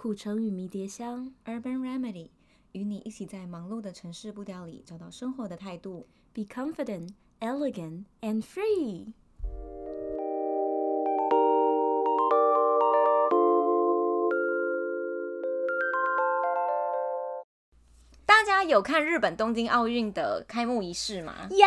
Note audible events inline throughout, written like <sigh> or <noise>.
苦橙与迷迭香，Urban Remedy，与你一起在忙碌的城市步调里找到生活的态度。Be confident, elegant, and free。有看日本东京奥运的开幕仪式吗？有。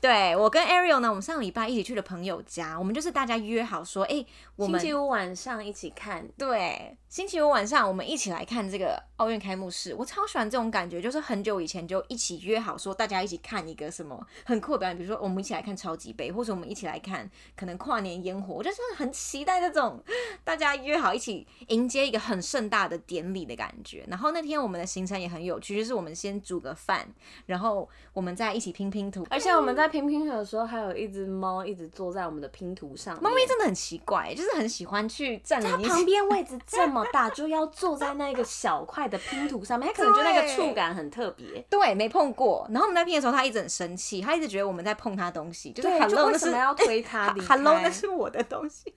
对，我跟 Ariel 呢，我们上礼拜一起去了朋友家，我们就是大家约好说，哎、欸，我们星期五晚上一起看。对，星期五晚上我们一起来看这个奥运开幕式。我超喜欢这种感觉，就是很久以前就一起约好说，大家一起看一个什么很酷的表演，比如说我们一起来看超级杯，或者我们一起来看可能跨年烟火，我就是很期待这种大家约好一起迎接一个很盛大的典礼的感觉。然后那天我们的行程也很有趣，就是我们先煮个饭，然后我们再一起拼拼图，而且我们在拼拼图的时候，还有一只猫一直坐在我们的拼图上。猫咪真的很奇怪，就是很喜欢去站在它旁边，位置这么大，就要坐在那个小块的拼图上面，它可能觉得那个触感很特别。<laughs> 对，没碰过。然后我们在拼的时候，它一直很生气，它一直觉得我们在碰它东西，就是对 Hello，为什么要推它？Hello，那是我的东西。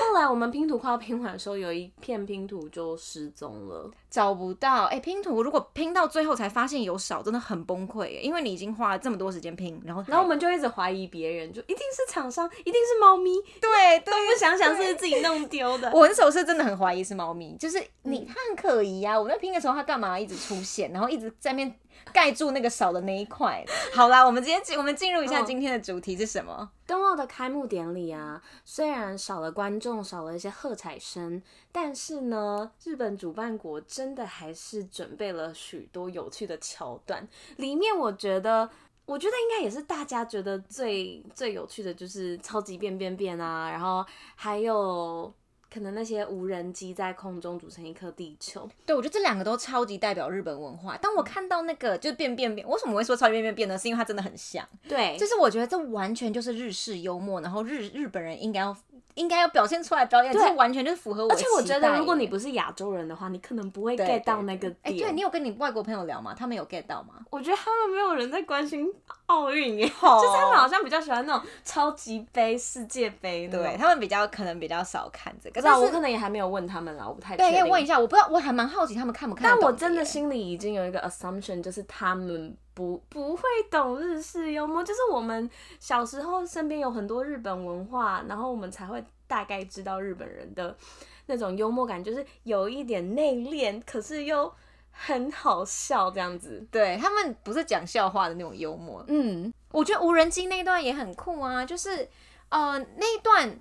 后来我们拼图快要拼完的时候，有一片拼图就失踪了，找不到。哎、欸，拼图如果拼到最后才发现有少，真的很崩溃耶，因为你已经花了这么多时间拼，然后然后我们就一直怀疑别人，就一定是厂商，一定是猫咪，对，都不想想是自己弄丢的。<laughs> 我那时候是真的很怀疑是猫咪，就是 <laughs> 你它很可疑啊。我在拼的时候，它干嘛一直出现，然后一直在那边。盖住那个少的那一块。<laughs> 好啦，我们今天进，我们进入一下今天的主题是什么？冬奥的开幕典礼啊，虽然少了观众，少了一些喝彩声，但是呢，日本主办国真的还是准备了许多有趣的桥段。里面我觉得，我觉得应该也是大家觉得最最有趣的就是超级变变变啊，然后还有。可能那些无人机在空中组成一颗地球，对，我觉得这两个都超级代表日本文化。当我看到那个就变变变，为什么我会说超级变变变呢？是因为它真的很像，对，就是我觉得这完全就是日式幽默，然后日日本人应该要。应该要表现出来表演，这对完全就是符合我。而且我觉得，如果你不是亚洲人的话，你可能不会 get 到那个点。哎、欸，对，你有跟你外国朋友聊吗？他们有 get 到吗？我觉得他们没有人在关心奥运耶，哦、就是他们好像比较喜欢那种超级杯、世界杯。对，他们比较可能比较少看这个。但是我可能也还没有问他们啦，我不太。对，可以问一下，我不知道，我还蛮好奇他们看不看。但我真的心里已经有一个 assumption，就是他们不不会懂日式幽默，就是我们小时候身边有很多日本文化，然后我们才会。大概知道日本人的那种幽默感，就是有一点内敛，可是又很好笑这样子。对，他们不是讲笑话的那种幽默。嗯，我觉得无人机那一段也很酷啊，就是呃那一段。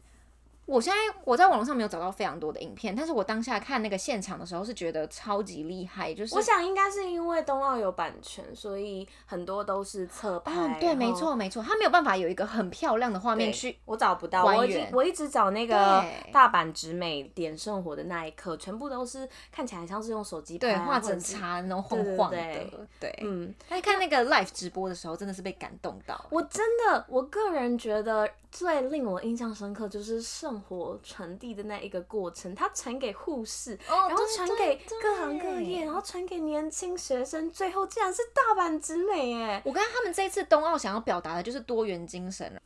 我现在我在网络上没有找到非常多的影片，但是我当下看那个现场的时候是觉得超级厉害，就是我想应该是因为冬奥有版权，所以很多都是侧拍。哦，对，没错没错，他没有办法有一个很漂亮的画面去，我找不到，我一我一直找那个大阪直美点圣火的那一刻，全部都是看起来像是用手机拍，画质差那种晃晃的，对，对，对，对，嗯，在看那个 live 直播的时候，真的是被感动到。我真的，我个人觉得。最令我印象深刻就是圣火传递的那一个过程，他传给护士，哦、然后传给各行各业，然后传给年轻学生，最后竟然是大阪直美哎！我跟他们这一次冬奥想要表达的就是多元精神，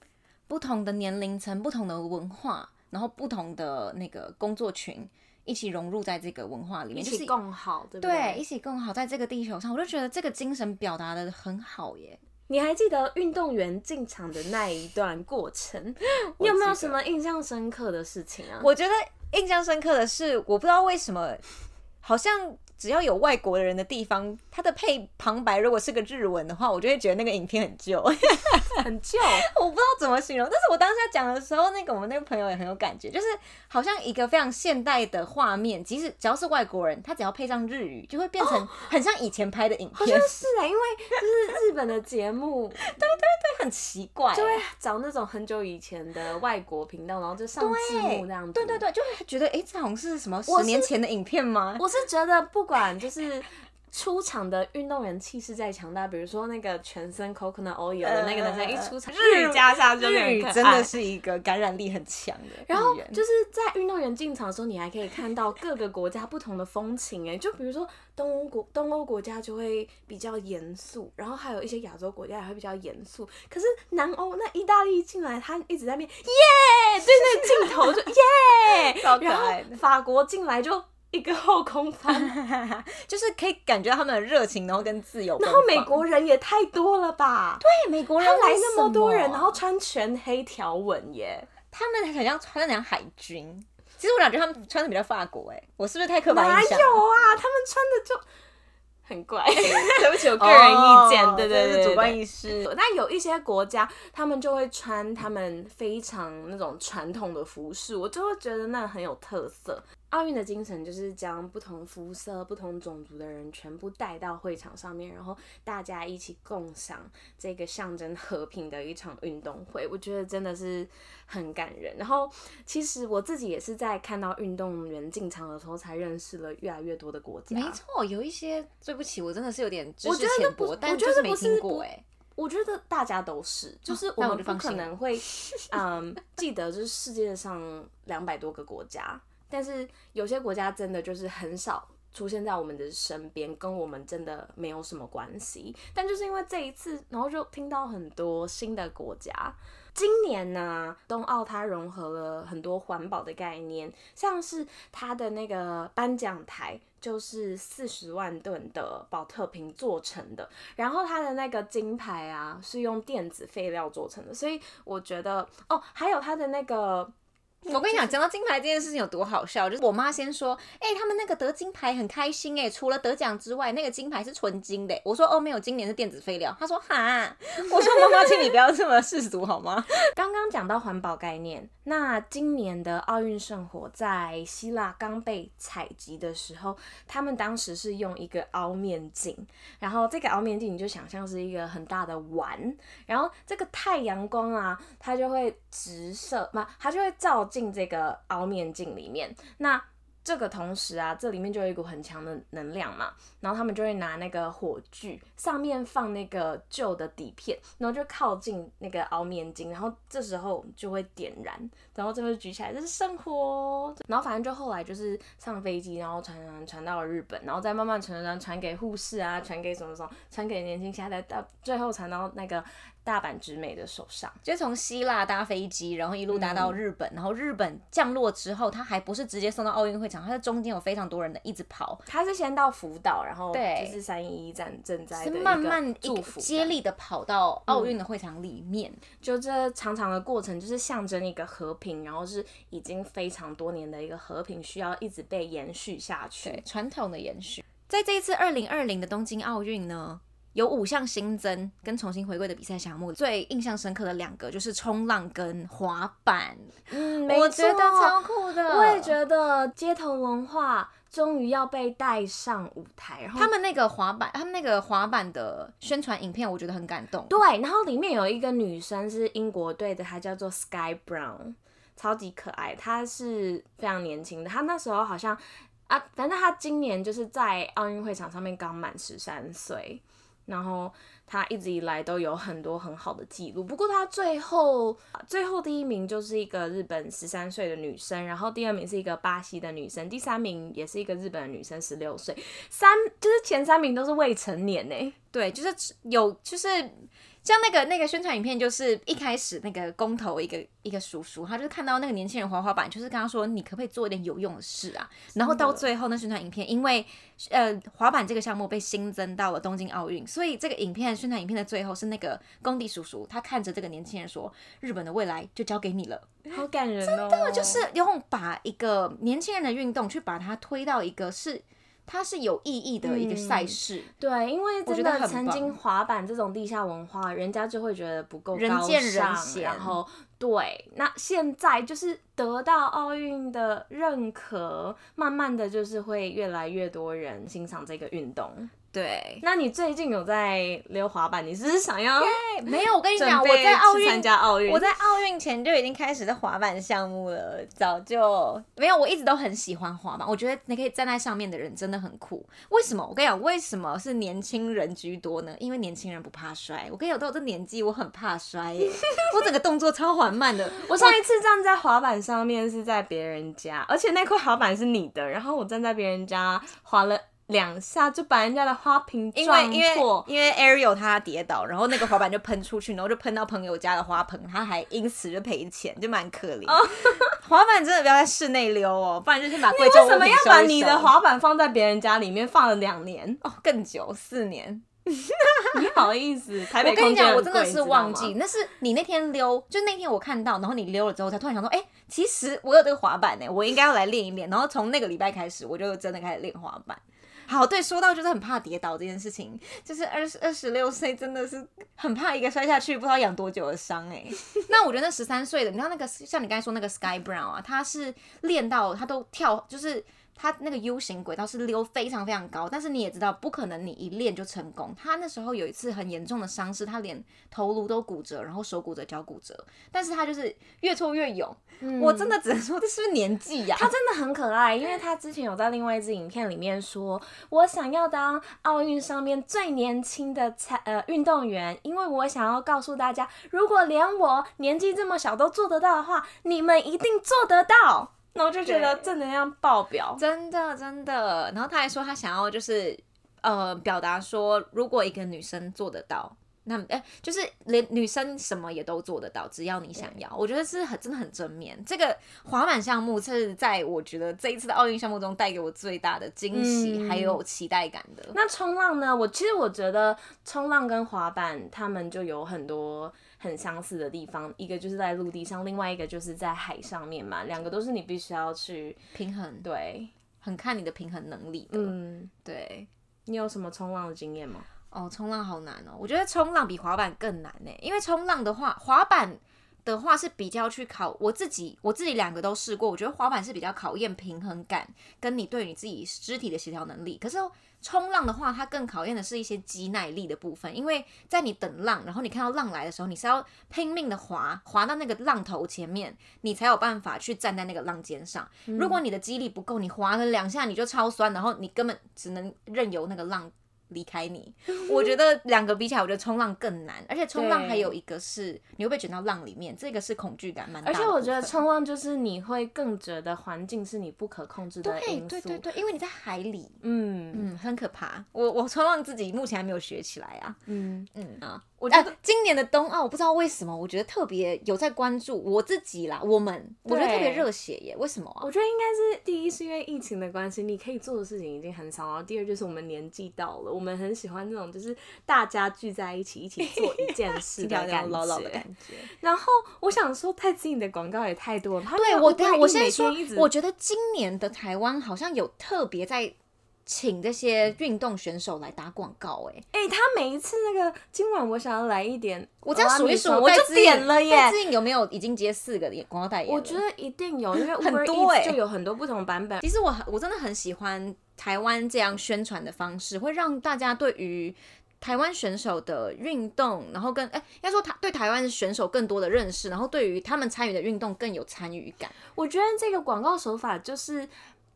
不同的年龄层、不同的文化，然后不同的那个工作群一起融入在这个文化里面，一起共好，对不对？对，一起共好在这个地球上，我就觉得这个精神表达的很好耶。你还记得运动员进场的那一段过程？<laughs> 你有没有什么印象深刻的事情啊？我觉得印象深刻的是，我不知道为什么，好像。只要有外国人的地方，它的配旁白如果是个日文的话，我就会觉得那个影片很旧，<laughs> <laughs> 很旧，我不知道怎么形容。但是我当下讲的时候，那个我们那个朋友也很有感觉，就是好像一个非常现代的画面，即使只要是外国人，他只要配上日语，就会变成 <gasps> 很像以前拍的影片。好像是啊，因为就是日本的节目，<laughs> 对对对，很奇怪，就会找那种很久以前的外国频道，然后就上字幕这样子。对对对，就会觉得哎，这好像是什么十年前的影片吗？我是觉得不。不管就是出场的运动员气势再强大，比如说那个全身 coconut oil 的那个男生一出场，日语加上就日语真的是一个感染力很强的。然后就是在运动员进场的时候，你还可以看到各个国家不同的风情。哎，就比如说东欧国东欧国家就会比较严肃，然后还有一些亚洲国家也会比较严肃。可是南欧那意大利进来，他一直在变耶，对那镜头就耶，<laughs> 然后法国进来就。一个后空翻，<laughs> 就是可以感觉到他们的热情，然后跟自由。然后美国人也太多了吧？对，美国人来那么多人，然后穿全黑条纹耶，他们很像穿的像海军。其实我感觉他们穿的比较法国哎，我是不是太刻板印象？哪有啊，他们穿的就。<laughs> 很怪，<laughs> 对不起，我个人意见，oh, 对对对，主观意识。但有一些国家，他们就会穿他们非常那种传统的服饰，我就会觉得那很有特色。奥运的精神就是将不同肤色、不同种族的人全部带到会场上面，然后大家一起共享这个象征和平的一场运动会。我觉得真的是很感人。然后，其实我自己也是在看到运动员进场的时候，才认识了越来越多的国家。没错，有一些对不起，我真的是有点知识浅薄，但就是没听过哎。我觉得大家都是，就是我们不可能会嗯记得，就是世界上两百多个国家。但是有些国家真的就是很少出现在我们的身边，跟我们真的没有什么关系。但就是因为这一次，然后就听到很多新的国家。今年呢，冬奥它融合了很多环保的概念，像是它的那个颁奖台就是四十万吨的宝特瓶做成的，然后它的那个金牌啊是用电子废料做成的，所以我觉得哦，还有它的那个。我跟你讲，讲到金牌这件事情有多好笑，就是我妈先说，哎、欸，他们那个得金牌很开心，哎，除了得奖之外，那个金牌是纯金的。我说哦，没有，今年是电子废料。她说哈，我说妈妈，请你不要这么世俗好吗？<laughs> 刚刚讲到环保概念，那今年的奥运圣火在希腊刚被采集的时候，他们当时是用一个凹面镜，然后这个凹面镜你就想象是一个很大的碗，然后这个太阳光啊，它就会直射嘛，它就会照。进这个凹面镜里面，那这个同时啊，这里面就有一股很强的能量嘛，然后他们就会拿那个火炬，上面放那个旧的底片，然后就靠近那个凹面镜，然后这时候就会点燃，然后这个举起来，这是圣火，然后反正就后来就是上飞机，然后传传传到了日本，然后再慢慢传传传给护士啊，传给什么什么，传给年轻下一代，到最后传到那个。大阪直美的手上，就从希腊搭飞机，然后一路搭到日本，嗯、然后日本降落之后，他还不是直接送到奥运会场，他在中间有非常多人的一直跑。他是先到福岛，然后对，就是三一一站正在是慢慢祝福接力的跑到奥运的会场里面，嗯、就这长长的过程，就是象征一个和平，然后是已经非常多年的一个和平，需要一直被延续下去，传统的延续。在这一次二零二零的东京奥运呢，有五项新增跟重新回归的比赛项目，最印象深刻的两个就是冲浪跟滑板。嗯，我觉得超酷的。我也觉得街头文化终于要被带上舞台。然后他们那个滑板，他们那个滑板的宣传影片，我觉得很感动。对，然后里面有一个女生是英国队的，她叫做 Sky Brown，超级可爱。她是非常年轻的，她那时候好像啊，反正她今年就是在奥运会场上面刚满十三岁。然后他一直以来都有很多很好的记录，不过他最后最后第一名就是一个日本十三岁的女生，然后第二名是一个巴西的女生，第三名也是一个日本的女生，十六岁，三就是前三名都是未成年呢。对，就是有就是。像那个那个宣传影片，就是一开始那个工头一个一个叔叔，他就是看到那个年轻人滑滑板，就是跟他说，你可不可以做一点有用的事啊？然后到最后那宣传影片，因为呃滑板这个项目被新增到了东京奥运，所以这个影片宣传影片的最后是那个工地叔叔，他看着这个年轻人说，日本的未来就交给你了，好感人哦！真的就是用把一个年轻人的运动去把它推到一个是。它是有意义的一个赛事，嗯，对，因为真的曾经滑板这种地下文化，人家就会觉得不够人见人嫌，然后对，那现在就是得到奥运的认可，慢慢的就是会越来越多人欣赏这个运动。对，那你最近有在溜滑板？你是不是想要没有，我跟你讲，我在奥运参加奥运，我在奥运前就已经开始在滑板项目了，早就没有。我一直都很喜欢滑板，我觉得你可以站在上面的人真的很酷。为什么？我跟你讲，为什么是年轻人居多呢？因为年轻人不怕摔。我跟你讲，到这年纪，我很怕摔耶，我整个动作超缓慢的。<laughs> 我上一次站在滑板上面是在别人家，而且那块滑板是你的，然后我站在别人家滑了。两下就把人家的花瓶因撞为因为破。因为 Ariel 他跌倒，然后那个滑板就喷出去，然后就喷到朋友家的花盆，他还因此就赔钱，就蛮可怜。Oh. <laughs> 滑板真的不要在室内溜哦，不然就是把贵重物品收一收。你为什么要把你的滑板放在别人家里面放了两年？哦，更久，四年。你好意思？台北我跟你讲，我真的是忘记，那是你那天溜，就那天我看到，然后你溜了之后，才突然想说，哎、欸，其实我有这个滑板呢，我应该要来练一练。然后从那个礼拜开始，我就真的开始练滑板。好，对，说到就是很怕跌倒这件事情，就是二十二十六岁真的是很怕一个摔下去，不知道养多久的伤哎。<laughs> 那我觉得那十三岁的，你知道那个像你刚才说那个 Sky Brown 啊，他是练到他都跳，就是。他那个 U 型轨道是溜非常非常高，但是你也知道，不可能你一练就成功。他那时候有一次很严重的伤势，他连头颅都骨折，然后手骨折、脚骨折，但是他就是越挫越勇。嗯、我真的只能说，这是不是年纪呀、啊？他真的很可爱，因为他之前有在另外一支影片里面说，我想要当奥运上面最年轻的才呃运动员，因为我想要告诉大家，如果连我年纪这么小都做得到的话，你们一定做得到。那我就觉得正能量爆表，真的真的。然后他还说他想要就是呃表达说，如果一个女生做得到，那哎、欸、就是连女生什么也都做得到，只要你想要。我觉得是很真的很正面。这个滑板项目是在我觉得这一次的奥运项目中带给我最大的惊喜还有期待感的。嗯、那冲浪呢？我其实我觉得冲浪跟滑板他们就有很多。很相似的地方，一个就是在陆地上，另外一个就是在海上面嘛，两个都是你必须要去平衡，对，很看你的平衡能力的。嗯，对，你有什么冲浪的经验吗？哦，冲浪好难哦，我觉得冲浪比滑板更难呢，因为冲浪的话，滑板的话是比较去考我自己，我自己两个都试过，我觉得滑板是比较考验平衡感，跟你对你自己肢体的协调能力，可是。冲浪的话，它更考验的是一些肌耐力的部分，因为在你等浪，然后你看到浪来的时候，你是要拼命的滑，滑到那个浪头前面，你才有办法去站在那个浪尖上。如果你的肌力不够，你滑了两下你就超酸，然后你根本只能任由那个浪。离开你，我觉得两个比起来，我觉得冲浪更难，而且冲浪还有一个是你会被卷到浪里面，这个是恐惧感蛮大的。而且我觉得冲浪就是你会更觉得环境是你不可控制的因素。对对对对，因为你在海里，嗯嗯，很可怕。我我冲浪自己目前还没有学起来啊，嗯嗯啊。我觉得、啊、今年的冬奥，我不知道为什么，我觉得特别有在关注我自己啦。我们我觉得特别热血耶，为什么啊？我觉得应该是第一是因为疫情的关系，你可以做的事情已经很少了。然后第二就是我们年纪到了，我们很喜欢那种就是大家聚在一起一起做一件事的感觉。<laughs> 老老的感觉。<laughs> 然后我想说，太子颖的广告也太多了。对，我对我先说，我觉得今年的台湾好像有特别在。请这些运动选手来打广告，哎哎，他每一次那个今晚我想要来一点，我这样数一数，我就点了耶。最近有没有已经接四个广告代言？我觉得一定有，因为 <laughs> 很多哎，就有很多不同版本。其实我我真的很喜欢台湾这样宣传的方式，会让大家对于台湾选手的运动，然后跟哎，应该说台对台湾选手更多的认识，然后对于他们参与的运动更有参与感。我觉得这个广告手法就是。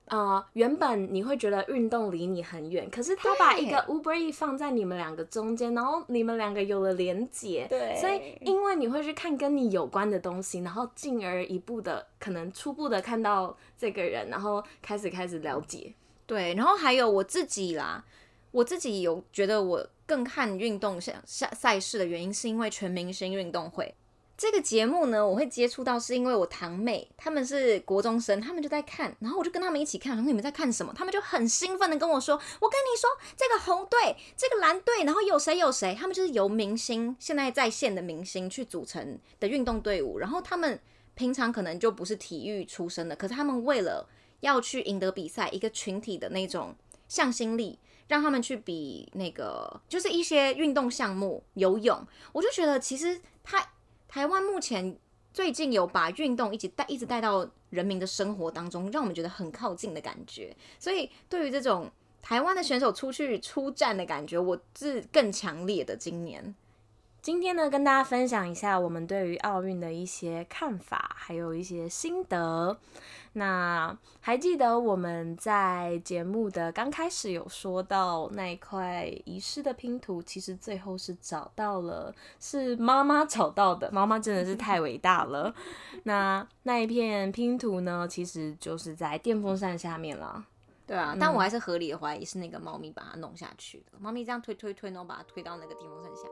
呃，原本你会觉得运动离你很远，可是他把一个 Uber E 放在你们两个中间，然后你们两个有了连结，对，所以因为你会去看跟你有关的东西，然后进而一步的可能初步的看到这个人，然后开始开始了解，对，然后还有我自己啦，我自己有觉得我更看运动赛赛赛事的原因，是因为全明星运动会。这个节目呢，我会接触到是因为我堂妹他们是国中生，他们就在看，然后我就跟他们一起看。然后你们在看什么？他们就很兴奋的跟我说：“我跟你说，这个红队，这个蓝队，然后有谁有谁，他们就是由明星现在在线的明星去组成的运动队伍。然后他们平常可能就不是体育出身的，可是他们为了要去赢得比赛，一个群体的那种向心力，让他们去比那个就是一些运动项目，游泳。我就觉得其实他。台湾目前最近有把运动一直带一直带到人民的生活当中，让我们觉得很靠近的感觉。所以对于这种台湾的选手出去出战的感觉，我是更强烈的。今年，今天呢，跟大家分享一下我们对于奥运的一些看法，还有一些心得。那还记得我们在节目的刚开始有说到那一块遗失的拼图，其实最后是找到了，是妈妈找到的。妈妈真的是太伟大了。那 <laughs> 那一片拼图呢，其实就是在电风扇下面了。对啊，但我还是合理的怀疑是那个猫咪把它弄下去的。猫咪这样推推推，然后把它推到那个电风扇下。